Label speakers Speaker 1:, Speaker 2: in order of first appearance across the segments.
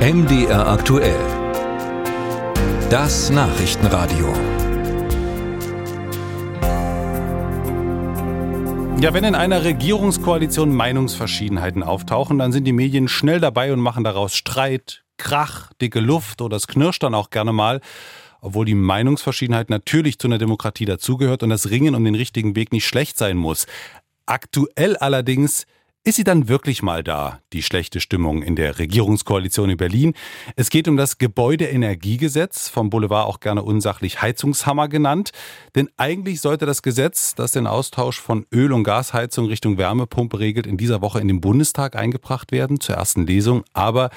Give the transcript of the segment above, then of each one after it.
Speaker 1: MDR aktuell. Das Nachrichtenradio.
Speaker 2: Ja, wenn in einer Regierungskoalition Meinungsverschiedenheiten auftauchen, dann sind die Medien schnell dabei und machen daraus Streit, Krach, dicke Luft oder es knirscht dann auch gerne mal. Obwohl die Meinungsverschiedenheit natürlich zu einer Demokratie dazugehört und das Ringen um den richtigen Weg nicht schlecht sein muss. Aktuell allerdings ist sie dann wirklich mal da, die schlechte Stimmung in der Regierungskoalition in Berlin? Es geht um das Gebäudeenergiegesetz, vom Boulevard auch gerne unsachlich Heizungshammer genannt. Denn eigentlich sollte das Gesetz, das den Austausch von Öl- und Gasheizung Richtung Wärmepumpe regelt, in dieser Woche in den Bundestag eingebracht werden zur ersten Lesung. Aber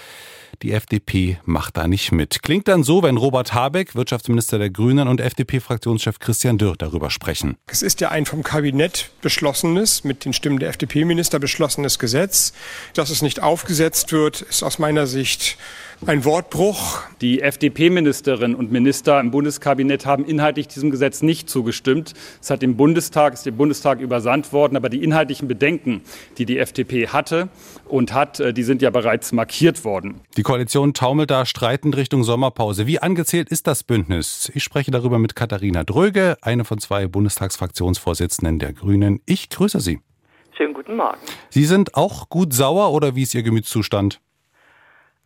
Speaker 2: die FDP macht da nicht mit. Klingt dann so, wenn Robert Habeck, Wirtschaftsminister der Grünen und FDP-Fraktionschef Christian Dürr darüber sprechen.
Speaker 3: Es ist ja ein vom Kabinett beschlossenes, mit den Stimmen der FDP-Minister beschlossenes Gesetz. Dass es nicht aufgesetzt wird, ist aus meiner Sicht ein Wortbruch.
Speaker 4: Die FDP-Ministerinnen und Minister im Bundeskabinett haben inhaltlich diesem Gesetz nicht zugestimmt. Es hat dem Bundestag, ist dem Bundestag übersandt worden, aber die inhaltlichen Bedenken, die die FDP hatte und hat, äh, die sind ja bereits markiert worden.
Speaker 2: Die Koalition taumelt da streitend Richtung Sommerpause. Wie angezählt ist das Bündnis? Ich spreche darüber mit Katharina Dröge, eine von zwei Bundestagsfraktionsvorsitzenden der Grünen. Ich grüße Sie.
Speaker 5: Schönen guten Morgen.
Speaker 2: Sie sind auch gut sauer oder wie ist Ihr Gemütszustand?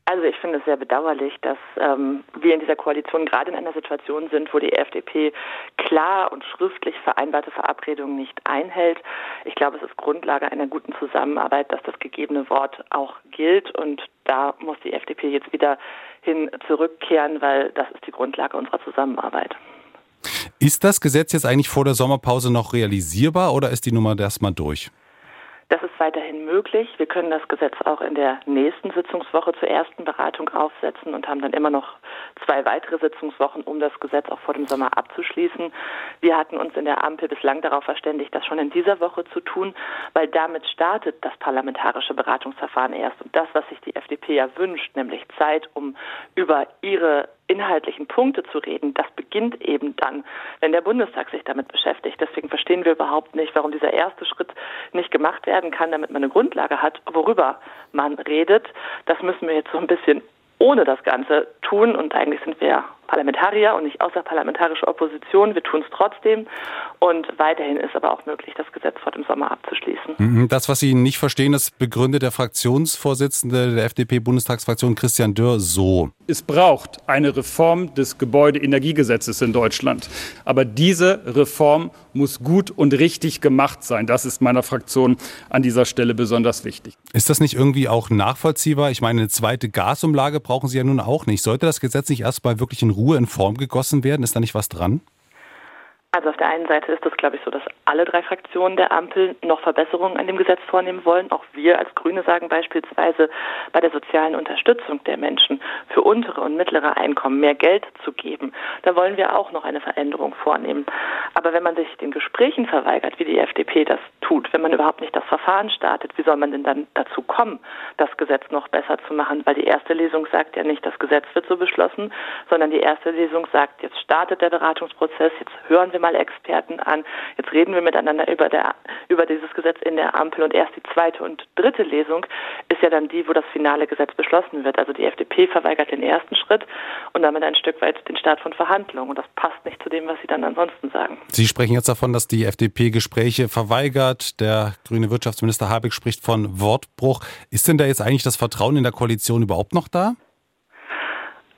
Speaker 5: Also ich finde es sehr bedauerlich, dass ähm, wir in dieser Koalition gerade in einer Situation sind, wo die FDP klar und schriftlich vereinbarte Verabredungen nicht einhält. Ich glaube, es ist Grundlage einer guten Zusammenarbeit, dass das gegebene Wort auch gilt. Und da muss die FDP jetzt wieder hin zurückkehren, weil das ist die Grundlage unserer Zusammenarbeit.
Speaker 2: Ist das Gesetz jetzt eigentlich vor der Sommerpause noch realisierbar oder ist die Nummer erstmal durch?
Speaker 5: Das ist weiterhin möglich. Wir können das Gesetz auch in der nächsten Sitzungswoche zur ersten Beratung aufsetzen und haben dann immer noch zwei weitere Sitzungswochen, um das Gesetz auch vor dem Sommer abzuschließen. Wir hatten uns in der Ampel bislang darauf verständigt, das schon in dieser Woche zu tun, weil damit startet das parlamentarische Beratungsverfahren erst. Und das, was sich die FDP ja wünscht, nämlich Zeit, um über ihre inhaltlichen Punkte zu reden, das beginnt eben dann, wenn der Bundestag sich damit beschäftigt. Deswegen verstehen wir überhaupt nicht, warum dieser erste Schritt nicht gemacht werden kann, damit man eine Grundlage hat, worüber man redet. Das müssen wir jetzt so ein bisschen ohne das Ganze tun. Und eigentlich sind wir Parlamentarier und nicht außerparlamentarische Opposition. Wir tun es trotzdem. Und weiterhin ist aber auch möglich, das Gesetz vor dem Sommer abzuschließen.
Speaker 2: Mhm. Das, was Sie nicht verstehen, das begründet der Fraktionsvorsitzende der FDP-Bundestagsfraktion Christian Dörr so.
Speaker 4: Es braucht eine Reform des Gebäudeenergiegesetzes in Deutschland. Aber diese Reform muss gut und richtig gemacht sein. Das ist meiner Fraktion an dieser Stelle besonders wichtig.
Speaker 2: Ist das nicht irgendwie auch nachvollziehbar? Ich meine, eine zweite Gasumlage brauchen Sie ja nun auch nicht. Sollte das Gesetz nicht erst mal wirklich in Ruhe in Form gegossen werden? Ist da nicht was dran?
Speaker 5: Also auf der einen Seite ist es, glaube ich, so, dass alle drei Fraktionen der Ampel noch Verbesserungen an dem Gesetz vornehmen wollen. Auch wir als Grüne sagen beispielsweise bei der sozialen Unterstützung der Menschen für untere und mittlere Einkommen mehr Geld zu geben. Da wollen wir auch noch eine Veränderung vornehmen. Aber wenn man sich den Gesprächen verweigert, wie die FDP das tut, wenn man überhaupt nicht das Verfahren startet, wie soll man denn dann dazu kommen, das Gesetz noch besser zu machen? Weil die erste Lesung sagt ja nicht, das Gesetz wird so beschlossen, sondern die erste Lesung sagt, jetzt startet der Beratungsprozess, jetzt hören wir mal Experten an. Jetzt reden wir miteinander über, der, über dieses Gesetz in der Ampel und erst die zweite und dritte Lesung ist ja dann die, wo das finale Gesetz beschlossen wird. Also die FDP verweigert den ersten Schritt und damit ein Stück weit den Start von Verhandlungen. Und das passt nicht zu dem, was Sie dann ansonsten sagen.
Speaker 2: Sie sprechen jetzt davon, dass die FDP Gespräche verweigert. Der grüne Wirtschaftsminister Habeck spricht von Wortbruch. Ist denn da jetzt eigentlich das Vertrauen in der Koalition überhaupt noch da?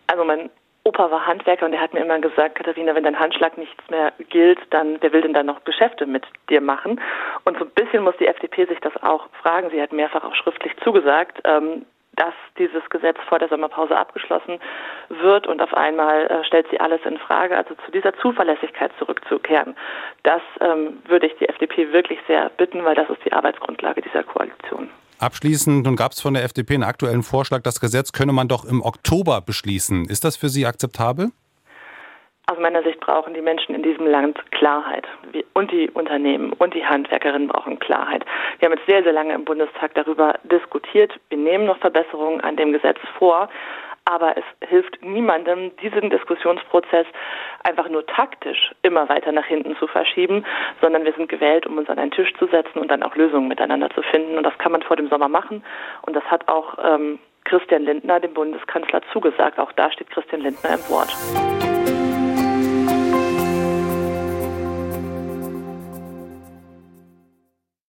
Speaker 5: Also man Opa war Handwerker und er hat mir immer gesagt, Katharina, wenn dein Handschlag nichts mehr gilt, dann wer will denn dann noch Geschäfte mit dir machen? Und so ein bisschen muss die FDP sich das auch fragen. Sie hat mehrfach auch schriftlich zugesagt, ähm, dass dieses Gesetz vor der Sommerpause abgeschlossen wird und auf einmal äh, stellt sie alles in Frage. Also zu dieser Zuverlässigkeit zurückzukehren, das ähm, würde ich die FDP wirklich sehr bitten, weil das ist die Arbeitsgrundlage dieser Koalition.
Speaker 2: Abschließend, nun gab es von der FDP einen aktuellen Vorschlag, das Gesetz könne man doch im Oktober beschließen. Ist das für Sie akzeptabel?
Speaker 5: Aus meiner Sicht brauchen die Menschen in diesem Land Klarheit. Und die Unternehmen und die Handwerkerinnen brauchen Klarheit. Wir haben jetzt sehr, sehr lange im Bundestag darüber diskutiert. Wir nehmen noch Verbesserungen an dem Gesetz vor aber es hilft niemandem, diesen Diskussionsprozess einfach nur taktisch immer weiter nach hinten zu verschieben, sondern wir sind gewählt, um uns an einen Tisch zu setzen und dann auch Lösungen miteinander zu finden. Und das kann man vor dem Sommer machen. Und das hat auch ähm, Christian Lindner dem Bundeskanzler zugesagt. Auch da steht Christian Lindner im Wort.